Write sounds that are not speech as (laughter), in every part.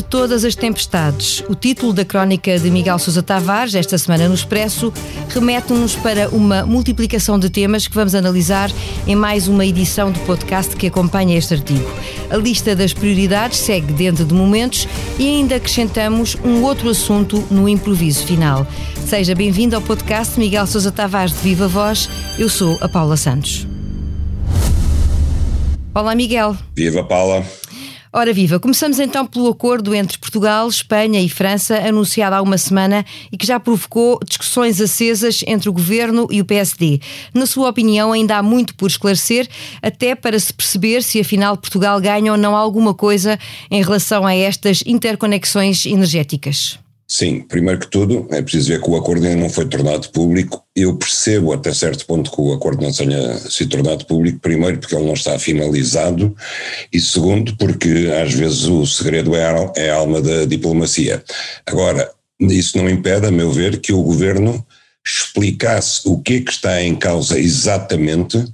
de todas as tempestades. O título da crónica de Miguel Sousa Tavares, esta semana no Expresso, remete-nos para uma multiplicação de temas que vamos analisar em mais uma edição do podcast que acompanha este artigo. A lista das prioridades segue dentro de momentos e ainda acrescentamos um outro assunto no improviso final. Seja bem-vindo ao podcast Miguel Sousa Tavares de Viva Voz. Eu sou a Paula Santos. Olá, Miguel. Viva, Paula. Ora viva, começamos então pelo acordo entre Portugal, Espanha e França, anunciado há uma semana e que já provocou discussões acesas entre o governo e o PSD. Na sua opinião, ainda há muito por esclarecer, até para se perceber se afinal Portugal ganha ou não alguma coisa em relação a estas interconexões energéticas. Sim, primeiro que tudo, é preciso ver que o acordo ainda não foi tornado público. Eu percebo até certo ponto que o acordo não tenha sido tornado público, primeiro porque ele não está finalizado, e segundo porque às vezes o segredo é, é a alma da diplomacia. Agora, isso não impede, a meu ver, que o governo explicasse o que é que está em causa exatamente,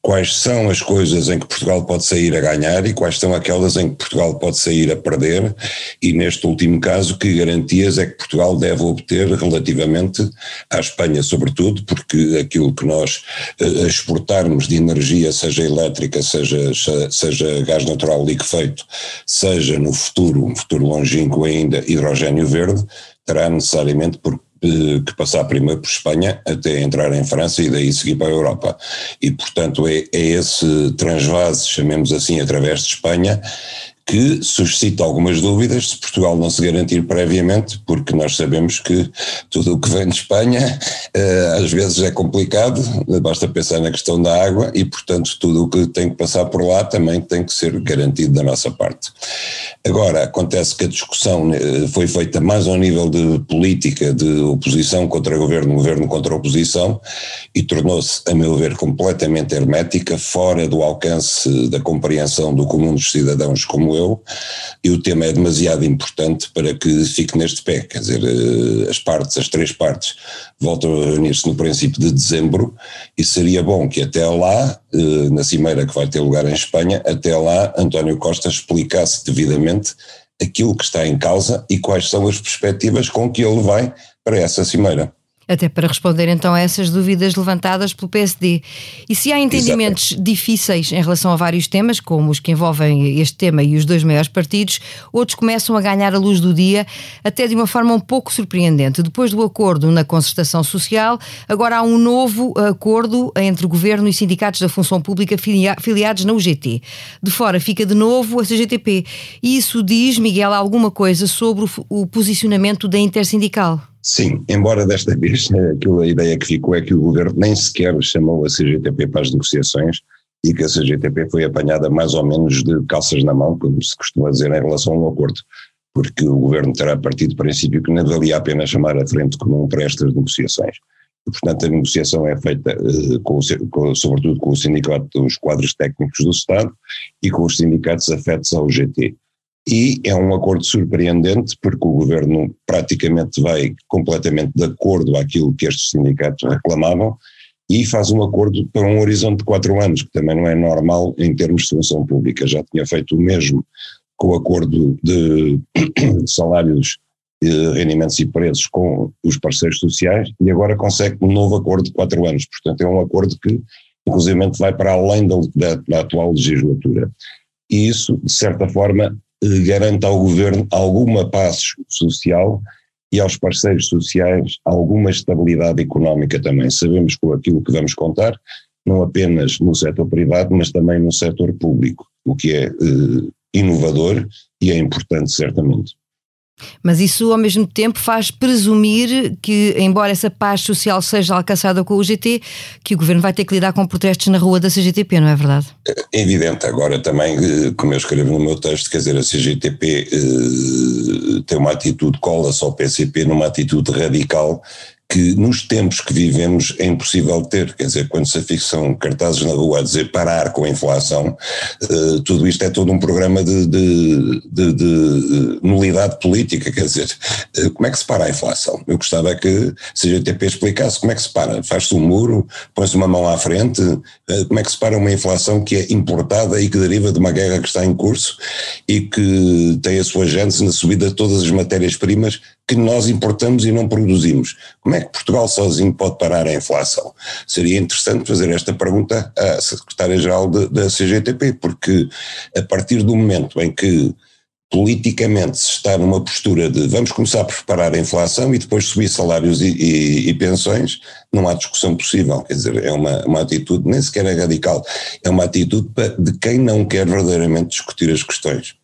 quais são as coisas em que Portugal pode sair a ganhar e quais são aquelas em que Portugal pode sair a perder, e neste último caso, que garantias é que Portugal deve obter relativamente à Espanha, sobretudo, porque aquilo que nós uh, exportarmos de energia, seja elétrica, seja, seja gás natural liquefeito, seja no futuro, um futuro longínquo ainda, hidrogênio verde, terá necessariamente que passar primeiro por Espanha até entrar em França e daí seguir para a Europa. E, portanto, é, é esse transvase, chamemos assim, através de Espanha, que suscita algumas dúvidas se Portugal não se garantir previamente, porque nós sabemos que tudo o que vem de Espanha uh, às vezes é complicado, basta pensar na questão da água e, portanto, tudo o que tem que passar por lá também tem que ser garantido da nossa parte. Agora, acontece que a discussão eh, foi feita mais ao nível de política, de oposição contra governo, governo contra oposição, e tornou-se, a meu ver, completamente hermética, fora do alcance da compreensão do comum dos cidadãos como eu eu, e o tema é demasiado importante para que fique neste pé. Quer dizer, eh, as partes, as três partes, voltam a reunir-se no princípio de dezembro e seria bom que até lá, eh, na cimeira que vai ter lugar em Espanha, até lá António Costa explicasse devidamente aquilo que está em causa e quais são as perspectivas com que ele vai para essa cimeira até para responder então a essas dúvidas levantadas pelo PSD. E se há entendimentos Exato. difíceis em relação a vários temas, como os que envolvem este tema e os dois maiores partidos, outros começam a ganhar a luz do dia, até de uma forma um pouco surpreendente. Depois do acordo na concertação social, agora há um novo acordo entre o governo e sindicatos da função pública filiados na UGT. De fora fica de novo a CGTP. E isso diz, Miguel, alguma coisa sobre o posicionamento da intersindical? Sim, embora desta vez eh, aquilo, a ideia que ficou é que o governo nem sequer chamou a CGTP para as negociações e que a CGTP foi apanhada mais ou menos de calças na mão, como se costuma dizer em relação ao acordo, porque o governo terá partido do princípio que não valia a pena chamar a frente comum para estas negociações. E, portanto, a negociação é feita, uh, com, com, sobretudo com o sindicato dos quadros técnicos do Estado e com os sindicatos afetos ao GT e é um acordo surpreendente porque o governo praticamente vai completamente de acordo àquilo que estes sindicatos reclamavam e faz um acordo para um horizonte de quatro anos, que também não é normal em termos de função pública. Já tinha feito o mesmo com o acordo de (coughs) salários, rendimentos e preços com os parceiros sociais e agora consegue um novo acordo de quatro anos. Portanto, é um acordo que, inclusive, vai para além da, da, da atual legislatura. E isso, de certa forma, eh, garanta ao governo alguma paz social e aos parceiros sociais alguma estabilidade económica também. Sabemos com aquilo que vamos contar, não apenas no setor privado, mas também no setor público, o que é eh, inovador e é importante certamente. Mas isso, ao mesmo tempo, faz presumir que, embora essa paz social seja alcançada com o GT, que o governo vai ter que lidar com protestos na rua da CGTP, não é verdade? É evidente. Agora, também, eh, como eu escrevo no meu texto, quer dizer, a CGTP eh, tem uma atitude, cola-se ao PCP numa atitude radical que nos tempos que vivemos é impossível ter. Quer dizer, quando se afixam cartazes na rua a dizer parar com a inflação, uh, tudo isto é todo um programa de, de, de, de nulidade política. Quer dizer, uh, como é que se para a inflação? Eu gostava que a CGTP explicasse como é que se para. Faz-se um muro, põe-se uma mão à frente, uh, como é que se para uma inflação que é importada e que deriva de uma guerra que está em curso e que tem a sua gênese na subida de todas as matérias-primas que nós importamos e não produzimos. Como é que Portugal sozinho pode parar a inflação? Seria interessante fazer esta pergunta à Secretária-Geral da CGTP, porque a partir do momento em que politicamente se está numa postura de vamos começar a preparar a inflação e depois subir salários e, e, e, pensões, não há discussão possível. Quer dizer, é uma, uma atitude, nem sequer é radical, é uma atitude de quem não quer verdadeiramente discutir as questões.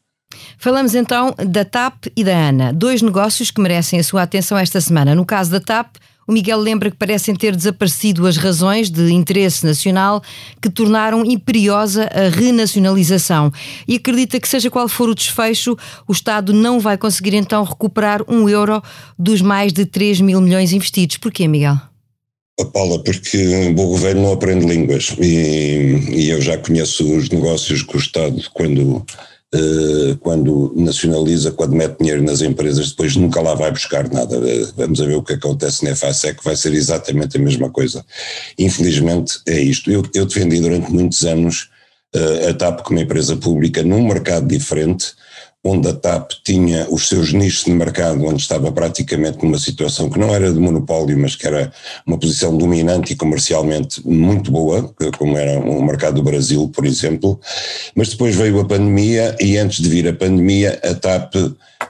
Falamos então da TAP e da ANA, dois negócios que merecem a sua atenção esta semana. No caso da TAP, o Miguel lembra que parecem ter desaparecido as razões de interesse nacional que tornaram imperiosa a renacionalização e acredita que, seja qual for o desfecho, o Estado não vai conseguir então recuperar um euro dos mais de 3 mil milhões investidos. Porquê, Miguel? Paula, porque o governo não aprende línguas e, e eu já conheço os negócios que o Estado, quando quando nacionaliza, quando mete dinheiro nas empresas, depois nunca lá vai buscar nada. Eh, vamos ver o que acontece na FASEC, vai ser exatamente a mesma coisa. Infelizmente é isto. Eu, eu defendi durante muitos anos uh, a TAP como empresa pública num mercado diferente, onde a TAP tinha os seus nichos de mercado, onde estava praticamente numa situação que não era de monopólio, mas que era uma posição dominante e comercialmente muito boa, como era o mercado do Brasil, por exemplo. Mas depois veio a pandemia e antes de vir a pandemia, a TAP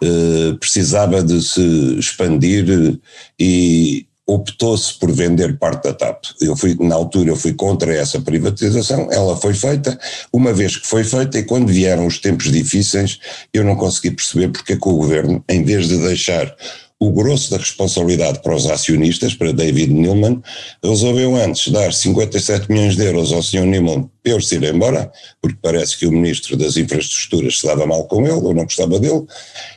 eh, precisava de se expandir e optou-se por vender parte da TAP. Eu fui, na altura, eu fui contra essa privatização, ela foi feita, uma vez que foi feita, e quando vieram os tempos difíceis, eu não consegui perceber porque é que o governo, em vez de deixar o grosso da responsabilidade para os acionistas, para David Newman, resolveu antes dar 57 milhões de euros ao Sr. Newman para ele se ir embora, porque parece que o Ministro das Infraestruturas se dava mal com ele, ou não gostava dele,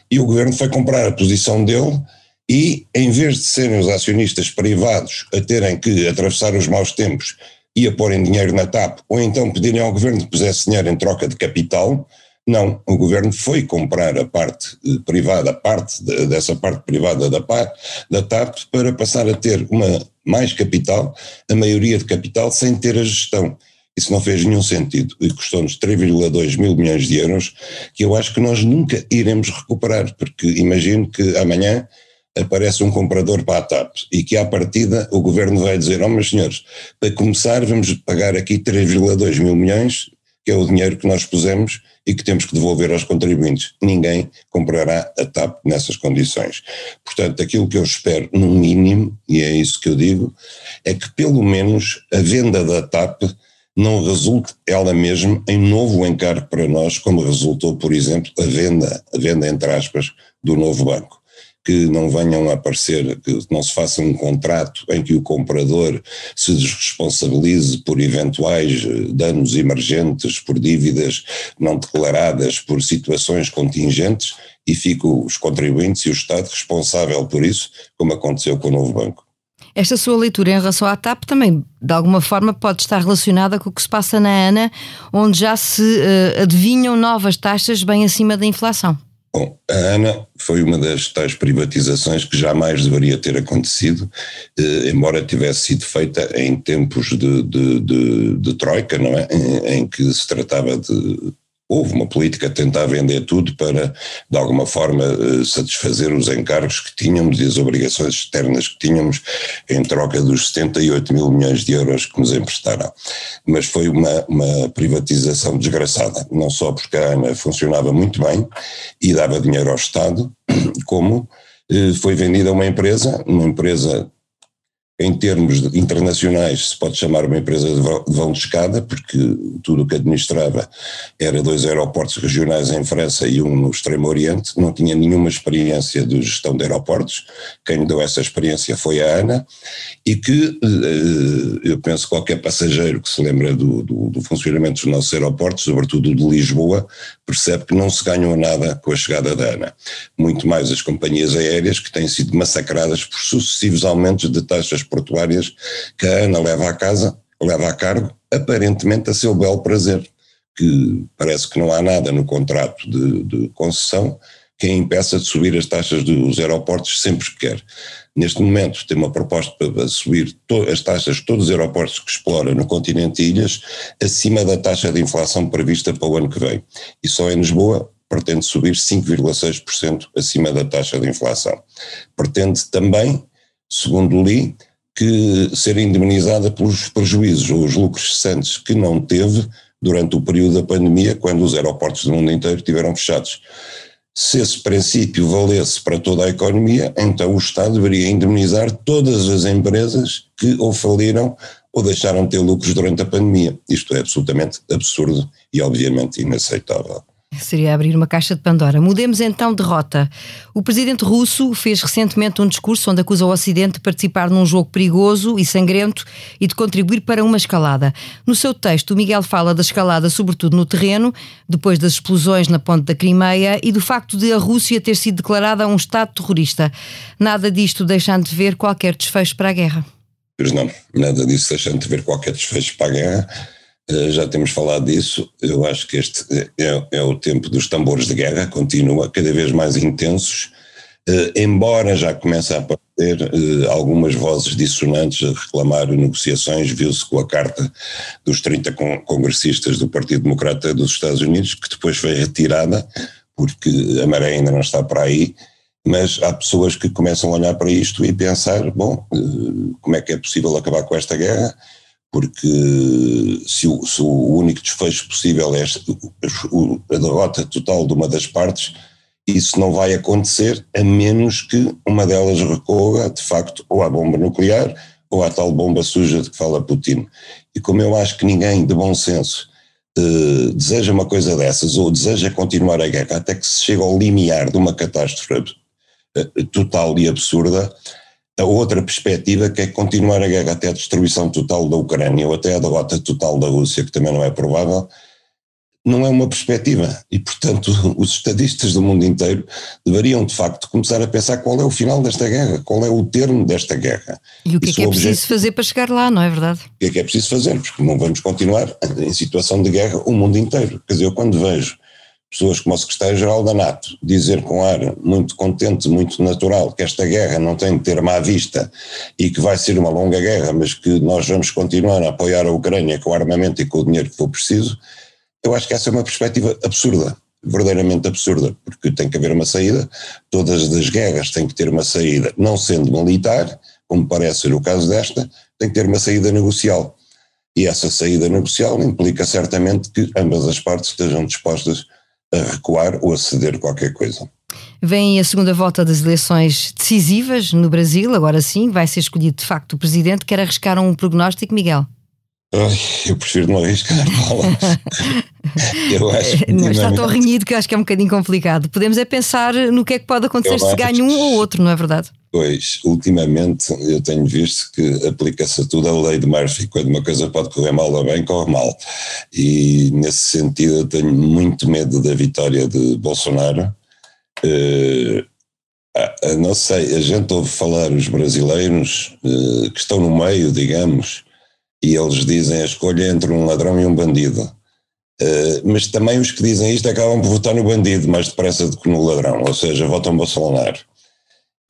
e o governo foi comprar a posição dele e, em vez de serem os acionistas privados a terem que atravessar os maus tempos e a porem dinheiro na TAP, ou então pedirem ao governo que pusesse dinheiro em troca de capital, não, o governo foi comprar a parte eh, privada, a parte de, dessa parte privada da, da TAP para passar a ter uma mais capital, a maioria de capital, sem ter a gestão. Isso não fez nenhum sentido e custou-nos 3,2 mil milhões de euros, que eu acho que nós nunca iremos recuperar, porque imagino que amanhã aparece um comprador para a TAP e que à partida o governo vai dizer, oh meus senhores, para começar vamos pagar aqui 3,2 mil milhões, que é o dinheiro que nós pusemos e que temos que devolver aos contribuintes. Ninguém comprará a TAP nessas condições. Portanto, aquilo que eu espero, no mínimo, e é isso que eu digo, é que pelo menos a venda da TAP não resulte ela mesma em novo encargo para nós, como resultou, por exemplo, a venda, a venda entre aspas, do novo banco que não venham a aparecer, que não se faça um contrato em que o comprador se desresponsabilize por eventuais eh, danos emergentes, por dívidas não declaradas, por situações contingentes e fique os contribuintes e o Estado responsável por isso, como aconteceu com o novo banco. Esta sua leitura em relação à TAP também, de alguma forma, pode estar relacionada com o que se passa na ANA, onde já se uh, adivinham novas taxas bem acima da inflação. Bom, a ANA foi uma das tais privatizações que jamais deveria ter acontecido, eh, embora tivesse sido feita em tempos de, de, de, de troika, não é? Em, em, que se tratava de houve uma política a tentar vender tudo para, de alguma forma, eh, satisfazer os encargos que tínhamos e as obrigações externas que tínhamos em troca dos 78 mil milhões de euros que nos emprestaram. Mas foi uma, uma privatização desgraçada, não só porque a ANA funcionava muito bem e dava dinheiro ao Estado, (clears throat) como eh, foi vendida a uma empresa, uma empresa em termos internacionais, se pode chamar uma empresa de vão de escada, porque tudo o que administrava era dois aeroportos regionais em França e um no Extremo Oriente, não tinha nenhuma experiência de gestão de aeroportos, quem deu essa experiência foi a Ana, e que eh, eu penso que qualquer passageiro que se lembra do, do, do funcionamento dos nossos aeroportos, sobretudo de Lisboa, percebe que não se ganhou nada com a chegada da ANA. Muito mais as companhias aéreas que têm sido massacradas por sucessivos aumentos de taxas portuárias que a ANA leva a casa, leva a cargo, aparentemente a seu belo prazer, que parece que não há nada no contrato de, de concessão que a impeça de subir as taxas dos aeroportos sempre que quer. Neste momento tem uma proposta para subir as taxas de todos os aeroportos que explora no continente e ilhas acima da taxa de inflação prevista para o ano que vem. E só em Lisboa pretende subir 5,6% acima da taxa de inflação. Pretende também, segundo li, que ser indemnizada pelos prejuízos ou os lucros cessantes que não teve durante o período da pandemia, quando os aeroportos do mundo inteiro estiveram fechados. Se esse princípio valesse para toda a economia, então o Estado deveria indemnizar todas as empresas que ou faliram ou deixaram de ter lucros durante a pandemia. Isto é absolutamente absurdo e obviamente inaceitável. Seria abrir uma caixa de Pandora. Mudemos então de rota. O presidente russo fez recentemente um discurso onde acusa o Ocidente de participar num jogo perigoso e sangrento e de contribuir para uma escalada. No seu texto, Miguel fala da escalada, sobretudo no terreno, depois das explosões na ponte da Crimeia e do facto de a Rússia ter sido declarada um Estado terrorista. Nada disto deixando de ver qualquer desfecho para a guerra. Pois não, nada disso deixando de ver qualquer desfecho para a guerra já temos falado disso, eu acho que este é, é, o tempo dos tambores de guerra, continua cada vez mais intensos, eh, embora já comece a aparecer eh, algumas vozes dissonantes a reclamar negociações, viu-se com a carta dos 30 congressistas do Partido Democrata dos Estados Unidos, que depois foi retirada, porque a maré ainda não está para aí, mas há pessoas que começam a olhar para isto e pensar, bom, como é que é possível acabar com esta guerra? Porque se o, se o único desfecho possível é a derrota total de uma das partes, isso não vai acontecer a menos que uma delas recorra, de facto, ou à bomba nuclear ou à tal bomba suja de que fala Putin. E como eu acho que ninguém de bom senso eh, deseja uma coisa dessas ou deseja continuar a guerra até que se chegue ao limiar de uma catástrofe eh, total e absurda, a outra perspectiva que é continuar a guerra até a destruição total da Ucrânia ou até a derrota total da Rússia, que também não é provável, não é uma perspectiva. E, portanto, (laughs) os estadistas do mundo inteiro deveriam, de facto, começar a pensar qual é o final desta guerra, qual é o termo desta guerra. E o que é que é preciso fazer para chegar lá, não é verdade? O que é que é preciso fazer? Porque não vamos continuar (laughs) em situação de guerra o mundo inteiro. Quer dizer, eu quando vejo pessoas como o secretário-geral da NATO dizer com ar muito contente, muito natural, que esta guerra não tem de ter má vista e que vai ser uma longa guerra, mas que nós vamos continuar a apoiar a Ucrânia com o armamento e com o dinheiro que for preciso, eu acho que essa é uma perspectiva absurda, verdadeiramente absurda, porque tem que haver uma saída, todas as guerras têm que ter uma saída, não sendo militar, como parece ser o caso desta, tem que ter uma saída negocial. E essa saída negocial implica certamente que ambas as partes estejam dispostas a recuar ou a ceder qualquer coisa. Vem a segunda volta das eleições decisivas no Brasil, agora sim, vai ser escolhido de facto o presidente. Quer arriscar um prognóstico, Miguel? Eu prefiro não arriscar, (laughs) Paula. eu (laughs) acho que não está tão renhido que acho que é um bocadinho complicado. Podemos é pensar no que é que pode acontecer eu se ganha um ou outro, não é verdade? Pois, ultimamente eu tenho visto que aplica-se a tudo a lei de Murphy, quando uma coisa pode correr mal ou bem, corre mal. E nesse sentido eu tenho muito medo da vitória de Bolsonaro. Uh, não sei, a gente ouve falar os brasileiros uh, que estão no meio, digamos, e eles dizem a escolha entre um ladrão e um bandido. Uh, mas também os que dizem isto acabam por votar no bandido mais depressa do que no ladrão, ou seja, votam Bolsonaro.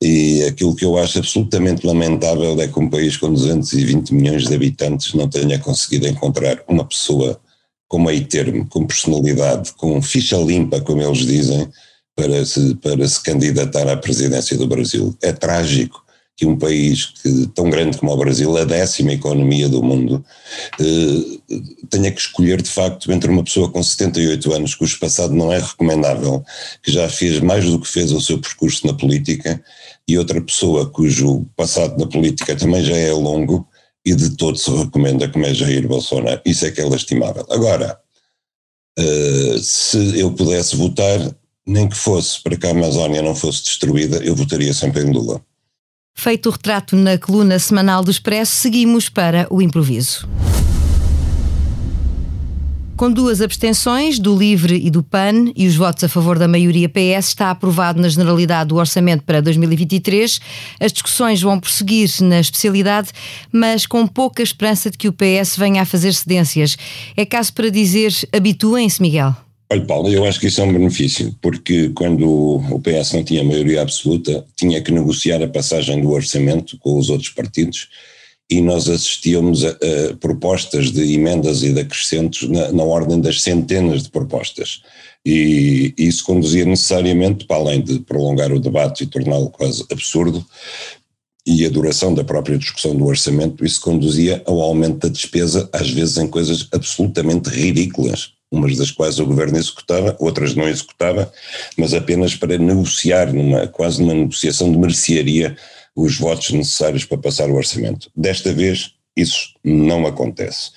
E aquilo que eu acho absolutamente lamentável é que um país com 220 milhões de habitantes não tenha conseguido encontrar uma pessoa com meio termo, com personalidade, com ficha limpa, como eles dizem, para se, para se candidatar à presidência do Brasil. É trágico que um país que, tão grande como o Brasil, a décima economia do mundo, eh, tenha que escolher de facto entre uma pessoa com 78 anos, cujo passado não é recomendável, que já fez mais do que fez o seu percurso na política, e outra pessoa cujo passado na política também já é longo e de todo se recomenda, como é Jair Bolsonaro. Isso é que é lastimável. Agora, eh, se eu pudesse votar, nem que fosse para que a Amazónia não fosse destruída, eu votaria sempre em Lula. Feito o retrato na coluna semanal do Expresso, seguimos para o improviso. Com duas abstenções, do LIVRE e do PAN, e os votos a favor da maioria PS, está aprovado na generalidade do orçamento para 2023. As discussões vão prosseguir na especialidade, mas com pouca esperança de que o PS venha a fazer cedências. É caso para dizer, habituem-se, Miguel. Olha, Paulo, eu acho que isso é um benefício, porque quando o PS não tinha maioria absoluta, tinha que negociar a passagem do orçamento com os outros partidos e nós assistíamos a, a, propostas de emendas e de acrescentos na, na, ordem das centenas de propostas. E isso conduzia necessariamente, para além de prolongar o debate e torná-lo quase absurdo, e a duração da própria discussão do orçamento, isso conduzia ao aumento da despesa, às vezes em coisas absolutamente ridículas, umas das quais o governo executava, outras não executava, mas apenas para negociar, numa, quase numa negociação de mercearia, os votos necessários para passar o orçamento. Desta vez, isso não acontece.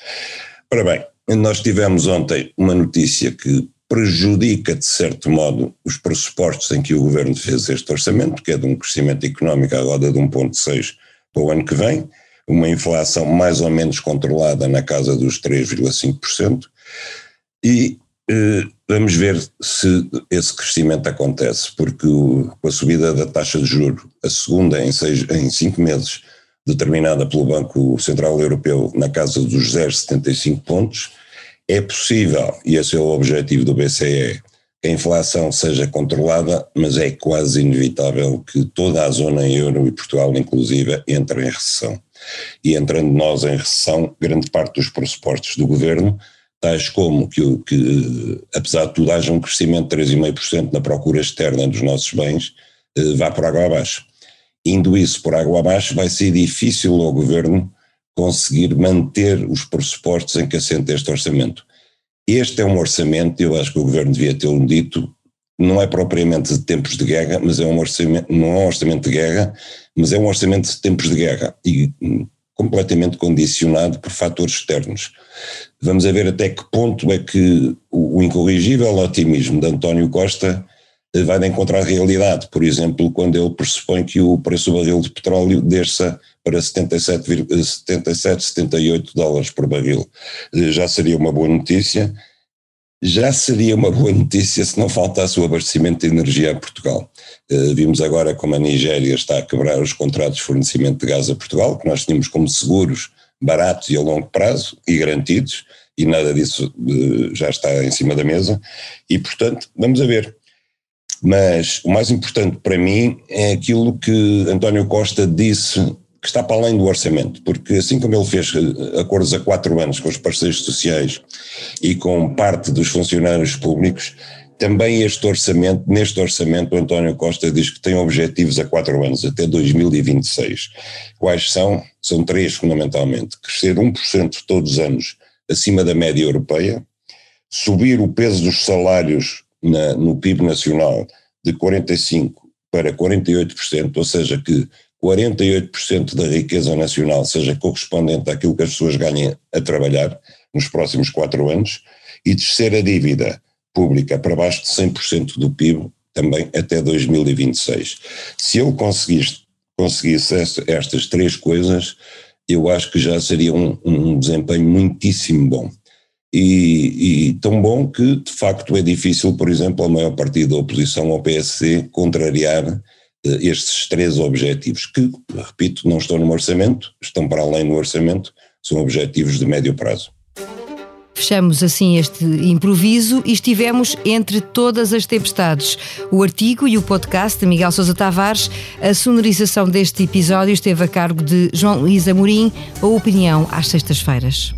Ora bem, nós tivemos ontem uma notícia que prejudica, de certo modo, os pressupostos em que o governo fez este orçamento, que é de um crescimento económico à roda de 1,6% para o ano que vem, uma inflação mais ou menos controlada na casa dos 3,5%, e eh, vamos ver se esse crescimento acontece, porque o, com a subida da taxa de juro, a segunda em, seis, em cinco meses, determinada pelo Banco Central Europeu na casa dos 0,75 pontos, é possível, e esse é o objetivo do BCE, que a inflação seja controlada, mas é quase inevitável que toda a zona euro e Portugal inclusive entrem em recessão. E entrando nós em recessão, grande parte dos pressupostos do governo tais como que, que, apesar de tudo, haja um crescimento de 3,5% na procura externa dos nossos bens, eh, vá por água abaixo. Indo isso por água abaixo, vai ser difícil ao governo conseguir manter os pressupostos em que assenta este orçamento. Este é um orçamento, eu acho que o governo devia ter-o dito, não é propriamente de tempos de guerra, mas é um orçamento, não é um orçamento de guerra, mas é um orçamento de tempos de guerra e hum, completamente condicionado por fatores externos. Vamos ver até que ponto é que o, o incorrigível otimismo de António Costa eh, vai de encontrar a realidade. Por exemplo, quando ele pressupõe que o preço do barril de petróleo desça para 77, 77 78 dólares por barril. Eh, já seria uma boa notícia. Já seria uma boa notícia se não faltasse o abastecimento de energia a Portugal. Uh, vimos agora como a Nigéria está a quebrar os contratos de fornecimento de gás a Portugal, que nós tínhamos como seguros baratos e a longo prazo e garantidos, e nada disso uh, já está em cima da mesa, e portanto, vamos a ver. Mas o mais importante para mim é aquilo que António Costa disse que está para além do orçamento, porque assim como ele fez eh, acordos a quatro anos com os parceiros sociais e com parte dos funcionários públicos, também este orçamento, neste orçamento, o António Costa diz que tem objetivos a quatro anos, até 2026. Quais são? São três, fundamentalmente. Crescer 1% todos os anos acima da média europeia, subir o peso dos salários na, no PIB nacional de 45% para 48%, ou seja, que 48% da riqueza nacional seja correspondente àquilo que as pessoas ganhem a trabalhar nos próximos quatro anos, e descer a dívida pública para baixo de 100% do PIB também até 2026. Se ele conseguisse, conseguisse estas três coisas, eu acho que já seria um, um desempenho muitíssimo bom. E, e, tão bom que, de facto, é difícil, por exemplo, a maior partido da oposição ao PSC contrariar estes três objetivos, que, repito, não estão no orçamento, estão para além do orçamento, são objetivos de médio prazo. Fechamos assim este improviso e estivemos entre todas as tempestades. O artigo e o podcast de Miguel Sousa Tavares, a sonorização deste episódio esteve a cargo de João Luís Amorim, a opinião às sextas-feiras.